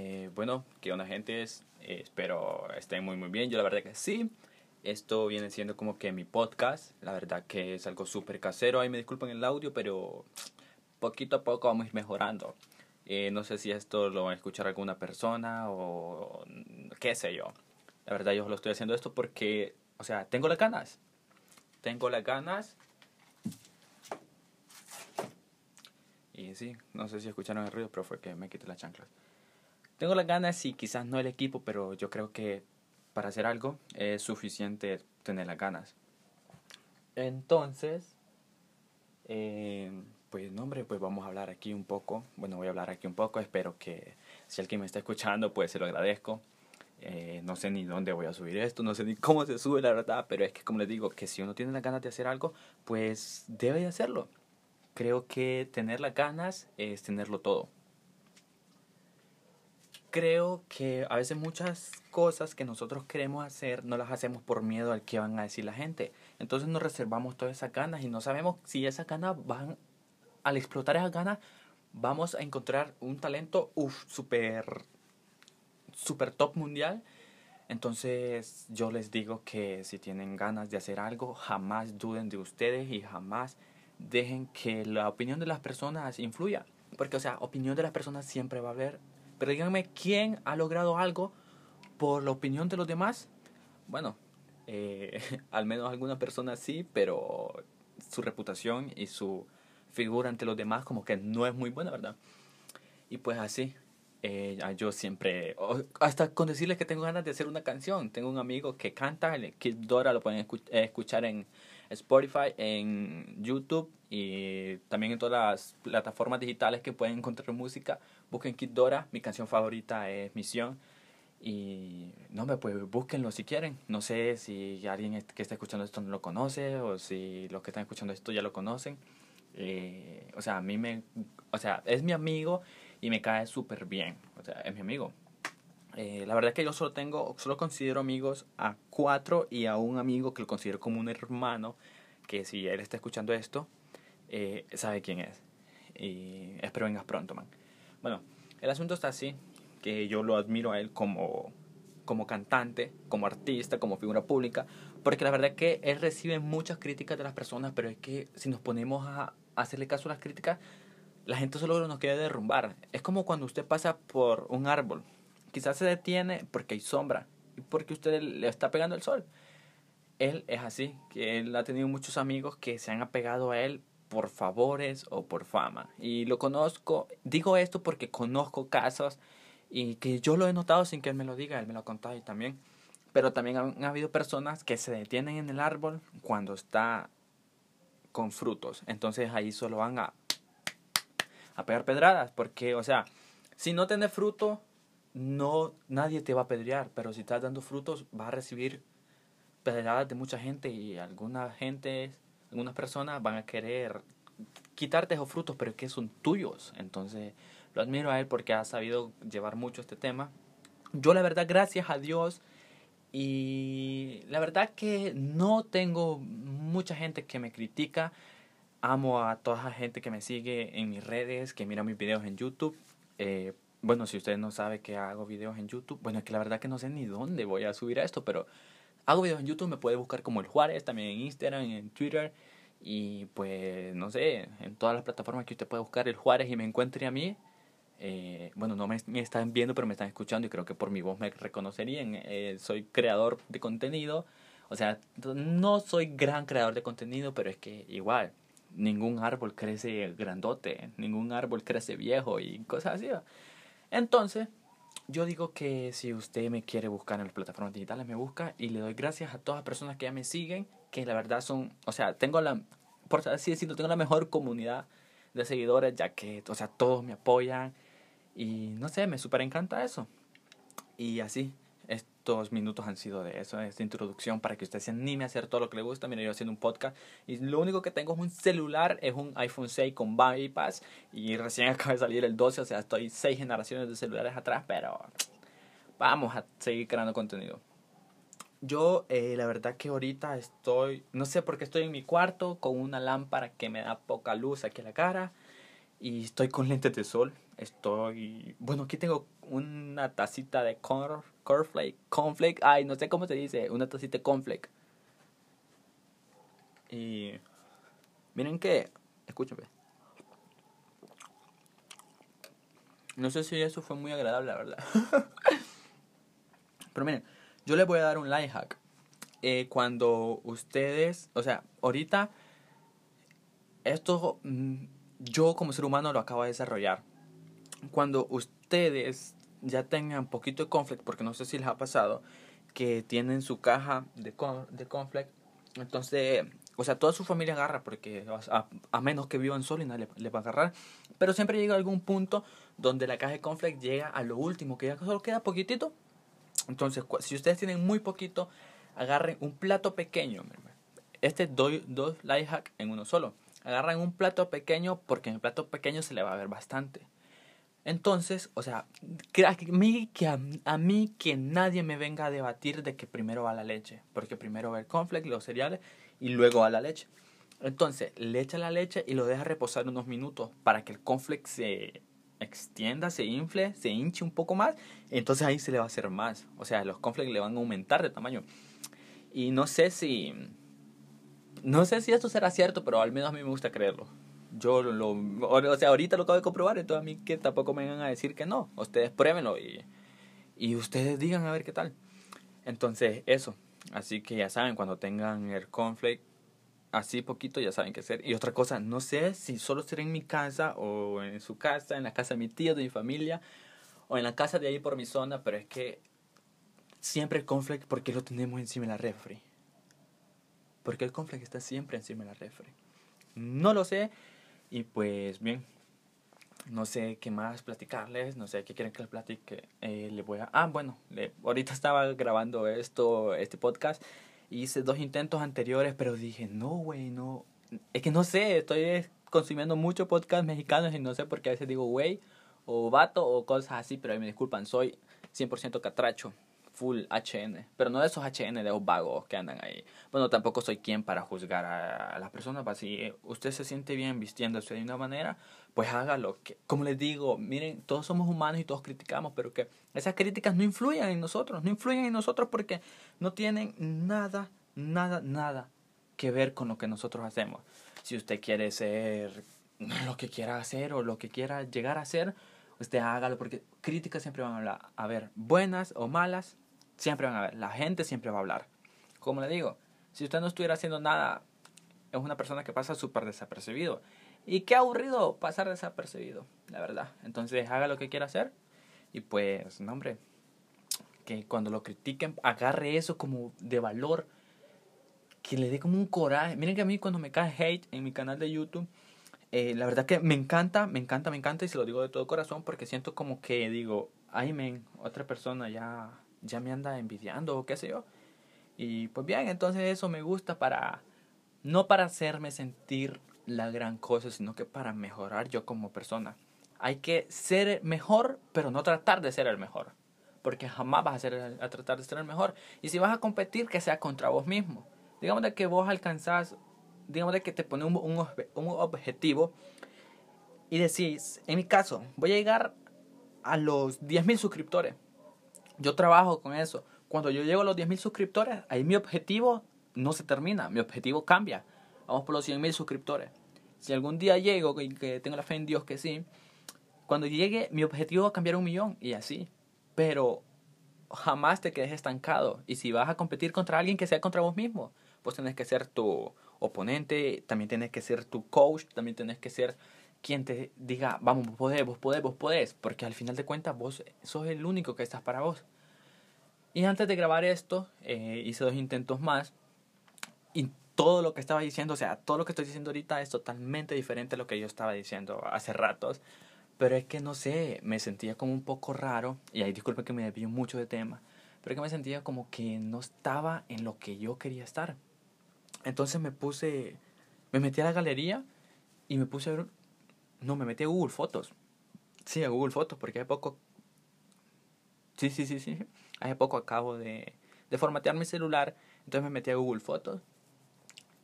Eh, bueno, que una gente eh, espero estén muy muy bien. Yo la verdad que sí. Esto viene siendo como que mi podcast. La verdad que es algo súper casero. Ahí me disculpen el audio, pero poquito a poco vamos a ir mejorando. Eh, no sé si esto lo va a escuchar alguna persona o qué sé yo. La verdad yo lo estoy haciendo esto porque, o sea, tengo las ganas. Tengo las ganas. Y sí, no sé si escucharon el ruido, pero fue que me quité las chanclas. Tengo las ganas y quizás no el equipo, pero yo creo que para hacer algo es suficiente tener las ganas. Entonces, eh, pues no hombre, pues vamos a hablar aquí un poco. Bueno, voy a hablar aquí un poco. Espero que si alguien me está escuchando, pues se lo agradezco. Eh, no sé ni dónde voy a subir esto, no sé ni cómo se sube la verdad, pero es que como les digo, que si uno tiene las ganas de hacer algo, pues debe de hacerlo. Creo que tener las ganas es tenerlo todo creo que a veces muchas cosas que nosotros queremos hacer no las hacemos por miedo al que van a decir la gente. Entonces nos reservamos todas esas ganas y no sabemos si esas ganas van, al explotar esas ganas, vamos a encontrar un talento, uff, súper, super top mundial. Entonces yo les digo que si tienen ganas de hacer algo, jamás duden de ustedes y jamás dejen que la opinión de las personas influya. Porque, o sea, opinión de las personas siempre va a haber pero díganme, ¿quién ha logrado algo por la opinión de los demás? Bueno, eh, al menos alguna persona sí, pero su reputación y su figura ante los demás como que no es muy buena, ¿verdad? Y pues así, eh, yo siempre, hasta con decirles que tengo ganas de hacer una canción, tengo un amigo que canta, Kid Dora, lo pueden escuchar en Spotify, en YouTube y también en todas las plataformas digitales que pueden encontrar música. Busquen Kid Dora, mi canción favorita es Misión. Y no me pues búsquenlo si quieren. No sé si alguien que está escuchando esto no lo conoce o si los que están escuchando esto ya lo conocen. Eh, o sea, a mí me. O sea, es mi amigo y me cae súper bien. O sea, es mi amigo. Eh, la verdad es que yo solo tengo, solo considero amigos a cuatro y a un amigo que lo considero como un hermano, que si él está escuchando esto, eh, sabe quién es. Y espero vengas pronto, man. Bueno, el asunto está así, que yo lo admiro a él como, como cantante, como artista, como figura pública, porque la verdad es que él recibe muchas críticas de las personas, pero es que si nos ponemos a hacerle caso a las críticas, la gente solo nos quiere derrumbar. Es como cuando usted pasa por un árbol Quizás se detiene porque hay sombra y porque usted le está pegando el sol. Él es así, que él ha tenido muchos amigos que se han apegado a él por favores o por fama. Y lo conozco, digo esto porque conozco casos y que yo lo he notado sin que él me lo diga, él me lo ha contado y también. Pero también han, habido personas que se detienen en el árbol cuando está con frutos. Entonces ahí solo van a, a pegar pedradas. Porque, o sea, si no tiene fruto, no nadie te va a pedrear, pero si estás dando frutos vas a recibir pedradas de mucha gente y alguna gente, algunas personas van a querer quitarte esos frutos, pero que son tuyos. Entonces, lo admiro a él porque ha sabido llevar mucho este tema. Yo la verdad, gracias a Dios, y la verdad que no tengo mucha gente que me critica. Amo a toda la gente que me sigue en mis redes, que mira mis videos en YouTube. Eh, bueno, si usted no sabe que hago videos en YouTube, bueno, es que la verdad que no sé ni dónde voy a subir a esto, pero hago videos en YouTube, me puede buscar como el Juárez, también en Instagram, en Twitter, y pues, no sé, en todas las plataformas que usted puede buscar el Juárez y me encuentre a mí. Eh, bueno, no me, están viendo, pero me están escuchando y creo que por mi voz me reconocerían. Eh, soy creador de contenido, o sea, no soy gran creador de contenido, pero es que igual, ningún árbol crece grandote, ningún árbol crece viejo y cosas así. Entonces, yo digo que si usted me quiere buscar en las plataformas digitales, me busca y le doy gracias a todas las personas que ya me siguen, que la verdad son, o sea, tengo la, por así decirlo, tengo la mejor comunidad de seguidores, ya que, o sea, todos me apoyan y no sé, me súper encanta eso. Y así, estos minutos han sido de eso, esta introducción para que usted se anime a hacer todo lo que le gusta. Mira, yo haciendo un podcast y lo único que tengo es un celular, es un iPhone 6 con bypass y recién acaba de salir el 12, o sea, estoy seis generaciones de celulares atrás, pero vamos a seguir creando contenido. Yo, eh, la verdad que ahorita estoy, no sé por qué estoy en mi cuarto con una lámpara que me da poca luz aquí en la cara y estoy con lentes de sol estoy... Bueno, aquí tengo una tacita de corn, cornflake, cornflake, ay, no sé cómo se dice, una tacita de cornflake. Y miren que, escúchame. No sé si eso fue muy agradable, la verdad. Pero miren, yo les voy a dar un life hack. Eh, cuando ustedes, o sea, ahorita, esto mm, yo como ser humano lo acabo de desarrollar. Cuando ustedes ya tengan poquito de conflict, porque no sé si les ha pasado, que tienen su caja de, de conflict, entonces, o sea, toda su familia agarra, porque a, menos que vivan solo y nadie le, va a agarrar, pero siempre llega algún punto donde la caja de conflict llega a lo último, que ya solo queda poquitito. Entonces, si ustedes tienen muy poquito, agarren un plato pequeño. Este doy dos life hack en uno solo. Agarran un plato pequeño porque en el plato pequeño se le va a ver bastante. Entonces, o sea, a mí, que a, mí que nadie me venga a debatir de que primero va la leche, porque primero va el conflict, los cereales y luego va la leche. Entonces, le echa la leche y lo deja reposar unos minutos para que el conflict se extienda, se infle, se hinche un poco más. Entonces ahí se le va a hacer más. O sea, los conflicts le van a aumentar de tamaño. Y no sé si... No sé si esto será cierto, pero al menos a mí me gusta creerlo yo lo, o sea, ahorita lo acabo de comprobar, entonces a mí que tampoco me vengan a decir que no. Ustedes pruébenlo y, y ustedes digan a ver qué tal. Entonces, eso. Así que ya saben, cuando tengan el conflict así poquito, ya saben qué hacer. Y otra cosa, no sé si solo será en mi casa o en su casa, en la casa de mi tío, de mi familia, o en la casa de ahí por mi zona, pero es que siempre el conflict, porque lo tenemos encima de la refri? Porque el conflict está siempre encima de la refri. No lo sé, y pues bien, no sé qué más platicarles, no sé qué quieren que les platique. Eh, le voy a... Ah, bueno, le, ahorita estaba grabando esto, este podcast. Hice dos intentos anteriores, pero dije, no, güey, no. Es que no sé, estoy consumiendo mucho podcast mexicanos y no sé por qué a veces digo, güey, o vato, o cosas así, pero ahí me disculpan, soy 100% catracho full HN, pero no de esos HN de los vagos que andan ahí. Bueno, tampoco soy quien para juzgar a, las personas, pues, si usted se siente bien vistiéndose de una manera, pues hágalo. Que, como les digo, miren, todos somos humanos y todos criticamos, pero que esas críticas no influyen en nosotros, no influyen en nosotros porque no tienen nada, nada, nada que ver con lo que nosotros hacemos. Si usted quiere ser lo que quiera hacer o lo que quiera llegar a ser, usted hágalo porque críticas siempre van a hablar, a ver, buenas o malas, siempre van a ver, la gente siempre va a hablar. Como le digo, si usted no estuviera haciendo nada, es una persona que pasa súper desapercibido. Y qué aburrido pasar desapercibido, la verdad. Entonces haga lo que quiera hacer y pues, no hombre, que cuando lo critiquen, agarre eso como de valor, que le dé como un coraje. Miren que a mí cuando me cae hate en mi canal de YouTube, eh, la verdad que me encanta, me encanta, me encanta y se lo digo de todo corazón porque siento como que digo, ay men, otra persona ya ya me anda envidiando o qué sé yo. Y pues bien, entonces eso me gusta para, no para hacerme sentir la gran cosa, sino que para mejorar yo como persona. Hay que ser mejor, pero no tratar de ser el mejor. Porque jamás vas a, ser, a tratar de ser el mejor. Y si vas a competir, que sea contra vos mismo. Digamos de que vos alcanzás, digamos de que te pone un, un, un objetivo y decís, en mi caso, voy a llegar a los 10.000 suscriptores yo trabajo con eso. Cuando yo llego a los 10.000 suscriptores, ahí mi objetivo no se termina, mi objetivo cambia. Vamos por los 100.000 suscriptores. Si algún día llego y que tengo la fe en Dios que sí, cuando llegue mi objetivo va a cambiar un millón y así. Pero jamás te quedes estancado. Y si vas a competir contra alguien que sea contra vos mismo, pues tienes que ser tu oponente, también tienes que ser tu coach, también tienes que ser quien te diga, vamos, vos podés, vos podés, vos podés, porque al final de cuentas vos sos el único que estás para vos. Y antes de grabar esto, eh, hice dos intentos más y todo lo que estaba diciendo, o sea, todo lo que estoy diciendo ahorita es totalmente diferente a lo que yo estaba diciendo hace ratos. Pero es que no sé, me sentía como un poco raro, y ahí disculpe que me desvío mucho de tema, pero es que me sentía como que no estaba en lo que yo quería estar. Entonces me puse, me metí a la galería y me puse a ver no, me metí a Google Fotos. Sí, a Google Fotos, porque hace poco... Sí, sí, sí, sí. Hace poco acabo de, de formatear mi celular, entonces me metí a Google Fotos.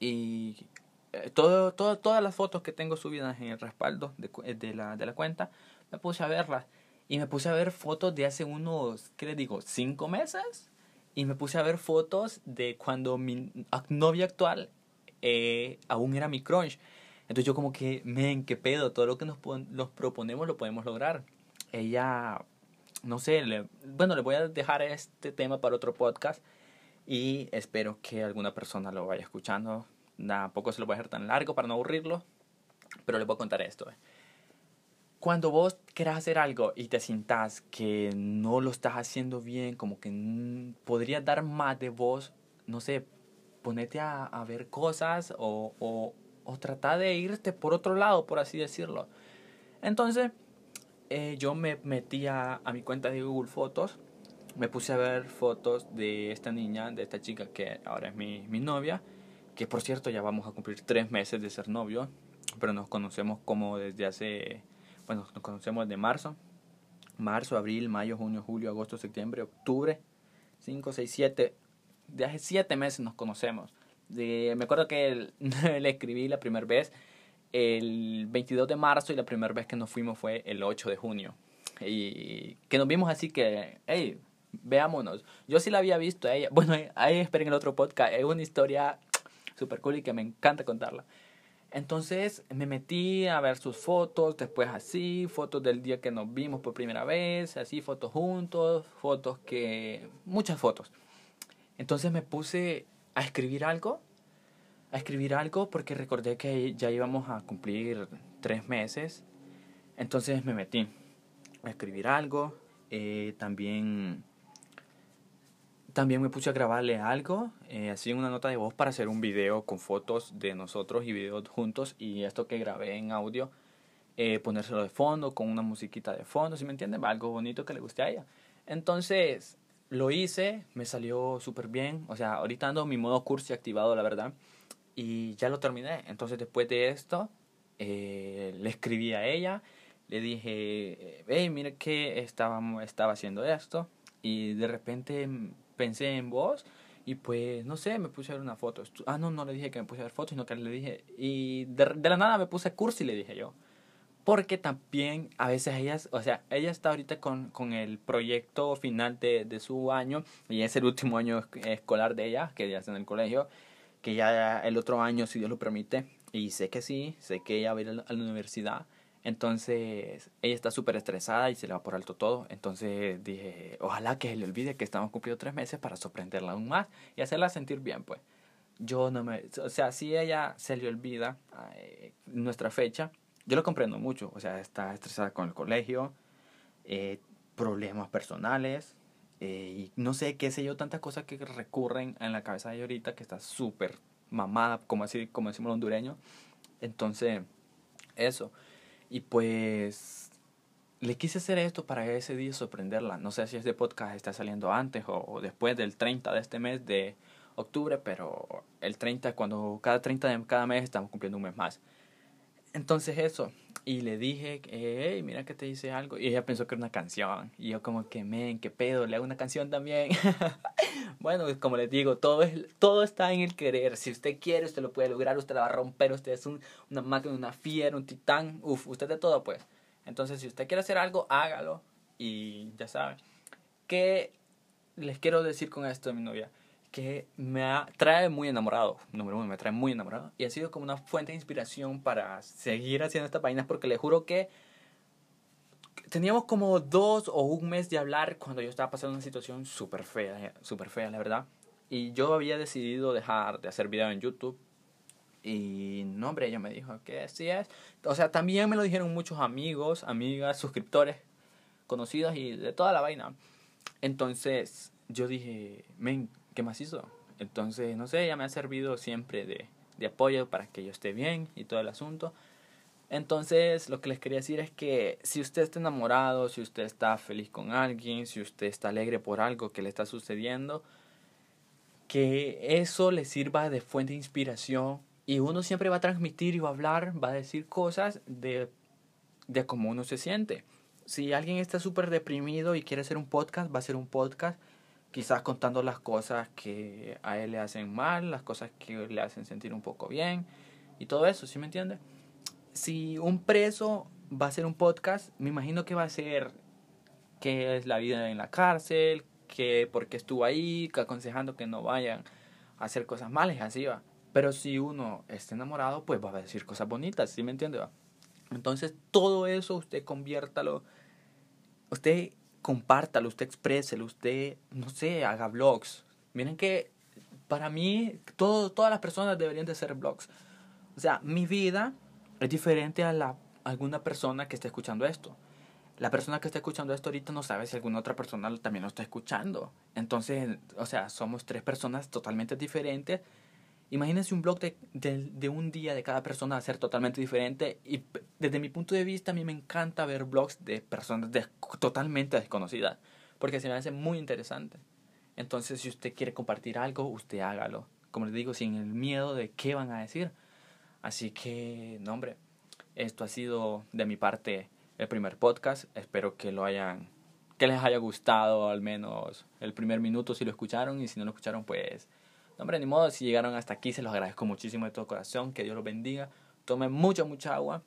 Y eh, todo, todo, todas las fotos que tengo subidas en el respaldo de, de, la, de la cuenta, me puse a verlas. Y me puse a ver fotos de hace unos, ¿qué les digo? ¿Cinco meses? Y me puse a ver fotos de cuando mi novia actual eh, aún era mi crush. Entonces yo como que, men, qué pedo, todo lo que nos, nos proponemos lo podemos lograr. Ella, no sé, le, bueno, le voy a dejar este tema para otro podcast y espero que alguna persona lo vaya escuchando. Tampoco se lo voy a dejar tan largo para no aburrirlo, pero le voy a contar esto. Eh. Cuando vos querás hacer algo y te sientas que no lo estás haciendo bien, como que podrías dar más de vos, no sé, ponete a, a ver cosas o, o, o tratar de irte por otro lado, por así decirlo. Entonces, eh, yo me metí a, mi cuenta de Google Fotos me puse a ver fotos de esta niña, de esta chica que ahora es mi, mi novia, que por cierto ya vamos a cumplir tres meses de ser novio, pero nos conocemos como desde hace, bueno, nos conocemos de marzo, marzo, abril, mayo, junio, julio, agosto, septiembre, octubre, 5, 6, 7, de hace siete meses nos conocemos. De, me acuerdo que le escribí la primera vez el 22 de marzo y la primera vez que nos fuimos fue el 8 de junio. Y que nos vimos así que, hey, veámonos. Yo sí la había visto a ella. Bueno, ahí esperen el otro podcast. Es una historia súper cool y que me encanta contarla. Entonces me metí a ver sus fotos, después así, fotos del día que nos vimos por primera vez, así, fotos juntos, fotos que... muchas fotos. Entonces me puse a escribir algo, a escribir algo porque recordé que ya íbamos a cumplir tres meses. Entonces me metí a escribir algo, eh, también también me puse a grabarle algo, eh, así una nota de voz para hacer un video con fotos de nosotros y videos juntos y esto que grabé en audio, eh, ponérselo de fondo con una musiquita de fondo, si me entienden? Algo bonito que le guste a ella. Entonces lo hice, me salió súper bien, o sea, ahorita mi modo cursi activado, la verdad, y ya lo terminé. Entonces después de esto, eh, le escribí a ella, le dije, hey, mira que estaba, estaba haciendo esto, y de repente pensé en vos y pues, no sé, me puse a ver una foto. Ah, no, no le dije que me puse a ver fotos, sino que le dije, y de, de la nada me puse cursi, le dije yo. Porque también a veces ellas, o sea, ella está ahorita con, con el proyecto final de, de su año, y es el último año escolar de ella, que ya está en el colegio, que ya el otro año, si Dios lo permite, y sé que sí, sé que ella va a ir a la universidad, entonces, ella está súper estresada y se le va por alto todo. Entonces dije, ojalá que se le olvide que estamos cumpliendo tres meses para sorprenderla aún más y hacerla sentir bien, pues. Yo no me... O sea, si ella se le olvida eh, nuestra fecha, yo lo comprendo mucho. O sea, está estresada con el colegio, eh, problemas personales, eh, y no sé, qué sé yo, tantas cosas que recurren en la cabeza de ella ahorita que está súper mamada, como, así, como decimos los hondureños. Entonces, eso. Y pues le quise hacer esto para ese día sorprenderla. No sé si este podcast está saliendo antes o, después del 30 de este mes de octubre, pero el 30, cuando cada 30 de cada mes estamos cumpliendo un mes más. Entonces eso, y le dije, hey, mira que te dice algo. Y ella pensó que era una canción. Y yo como que, men, qué pedo, le hago una canción también. bueno, como les digo, todo, es, todo está en el querer. Si usted quiere, usted lo puede lograr, usted la va a romper, usted es un, una máquina, una fiera, un titán. Uf, usted de todo, pues. Entonces, si usted quiere hacer algo, hágalo. Y ya saben. ¿Qué les quiero decir con esto mi novia? Que me trae muy enamorado, número uno, me trae muy enamorado y ha sido como una fuente de inspiración para seguir haciendo esta página porque le juro que teníamos como dos o un mes de hablar cuando yo estaba pasando una situación súper fea, súper fea, la verdad. Y yo había decidido dejar de hacer video en YouTube. Y no, hombre, ella me dijo que así es. O sea, también me lo dijeron muchos amigos, amigas, suscriptores, conocidos y de toda la vaina. Entonces yo dije, men, ¿qué más hizo? Entonces, no sé, ella me ha servido siempre de, de apoyo para que yo esté bien y todo el asunto. Entonces, lo que les quería decir es que si usted está enamorado, si usted está feliz con alguien, si usted está alegre por algo que le está sucediendo, que eso le sirva de fuente de inspiración y uno siempre va a transmitir y va a hablar, va a decir cosas de, de cómo uno se siente. Si alguien está súper deprimido y quiere hacer un podcast, va a hacer un podcast quizás contando las cosas que a él le hacen mal, las cosas que le hacen sentir un poco bien y todo eso, ¿sí me entiende? Si un preso va a ser un podcast, me imagino que va a ser qué es la vida en la cárcel, que por qué estuvo ahí, aconsejando que no vayan a hacer cosas malas, así va. Pero si uno está enamorado, pues va a decir cosas bonitas, ¿sí me entiende? Entonces, todo eso usted conviértalo, usted compártalo, usted expréselo, usted, no sé, haga vlogs. Miren que para mí, todo, todas las personas deberían de hacer vlogs. O sea, mi vida es diferente a la alguna persona que esté escuchando esto. La persona que está escuchando esto ahorita no sabe si alguna otra persona también lo está escuchando. Entonces, o sea, somos tres personas totalmente diferentes. Imagínense un blog de, de, un día de cada persona ser totalmente diferente. Y desde mi punto de vista, a mí me encanta ver blogs de personas de, totalmente desconocidas. Porque se me hace muy interesante. Entonces, si usted quiere compartir algo, usted hágalo. Como les digo, sin el miedo de qué van a decir. Así que, no, hombre, esto ha sido de mi parte el primer podcast. Espero que lo hayan que les haya gustado al menos el primer minuto si lo escucharon y si no lo escucharon pues no hombre ni modo si llegaron hasta aquí se los agradezco muchísimo de todo corazón que Dios los bendiga tomen mucha mucha agua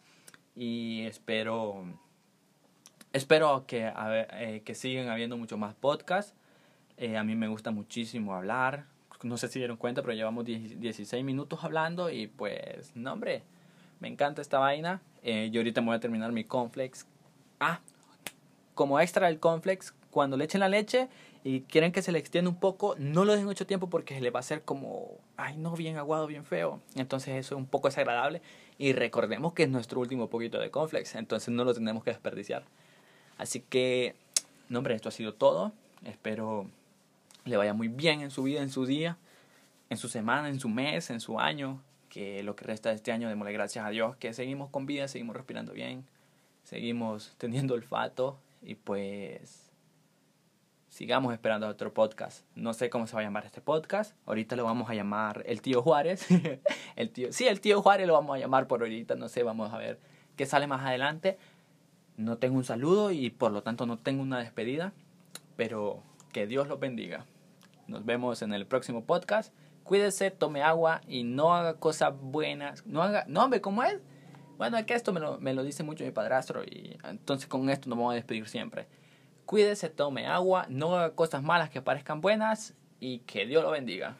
y espero espero que eh, que sigan habiendo mucho más podcasts eh, a mí me gusta muchísimo hablar no sé si dieron cuenta pero llevamos 16 minutos hablando y pues no hombre me encanta esta vaina. Eh, yo ahorita me voy a terminar mi complex. Ah, como extra del complex, cuando le echen la leche y quieren que se le extienda un poco, no lo dejen mucho tiempo porque se le va a hacer como, ay no, bien aguado, bien feo. Entonces eso es un poco desagradable. Y recordemos que es nuestro último poquito de complex, entonces no lo tenemos que desperdiciar. Así que, no hombre, esto ha sido todo. Espero le vaya muy bien en su vida, en su día, en su semana, en su mes, en su año que lo que resta de este año démosle gracias a Dios que seguimos con vida, seguimos respirando bien, seguimos teniendo olfato y pues sigamos esperando otro podcast. No sé cómo se va a llamar este podcast. Ahorita lo vamos a llamar El Tío Juárez. el tío, sí, el Tío Juárez lo vamos a llamar por ahorita. No sé, vamos a ver qué sale más adelante. No tengo un saludo y por lo tanto no tengo una despedida. Pero que Dios los bendiga. Nos vemos en el próximo podcast cuídese, tome agua y no haga cosas buenas. No haga, no hombre, ¿cómo es? Bueno, es que esto me lo, me lo dice mucho mi padrastro y entonces con esto nos vamos a despedir siempre. Cuídese, tome agua, no haga cosas malas que parezcan buenas y que Dios lo bendiga.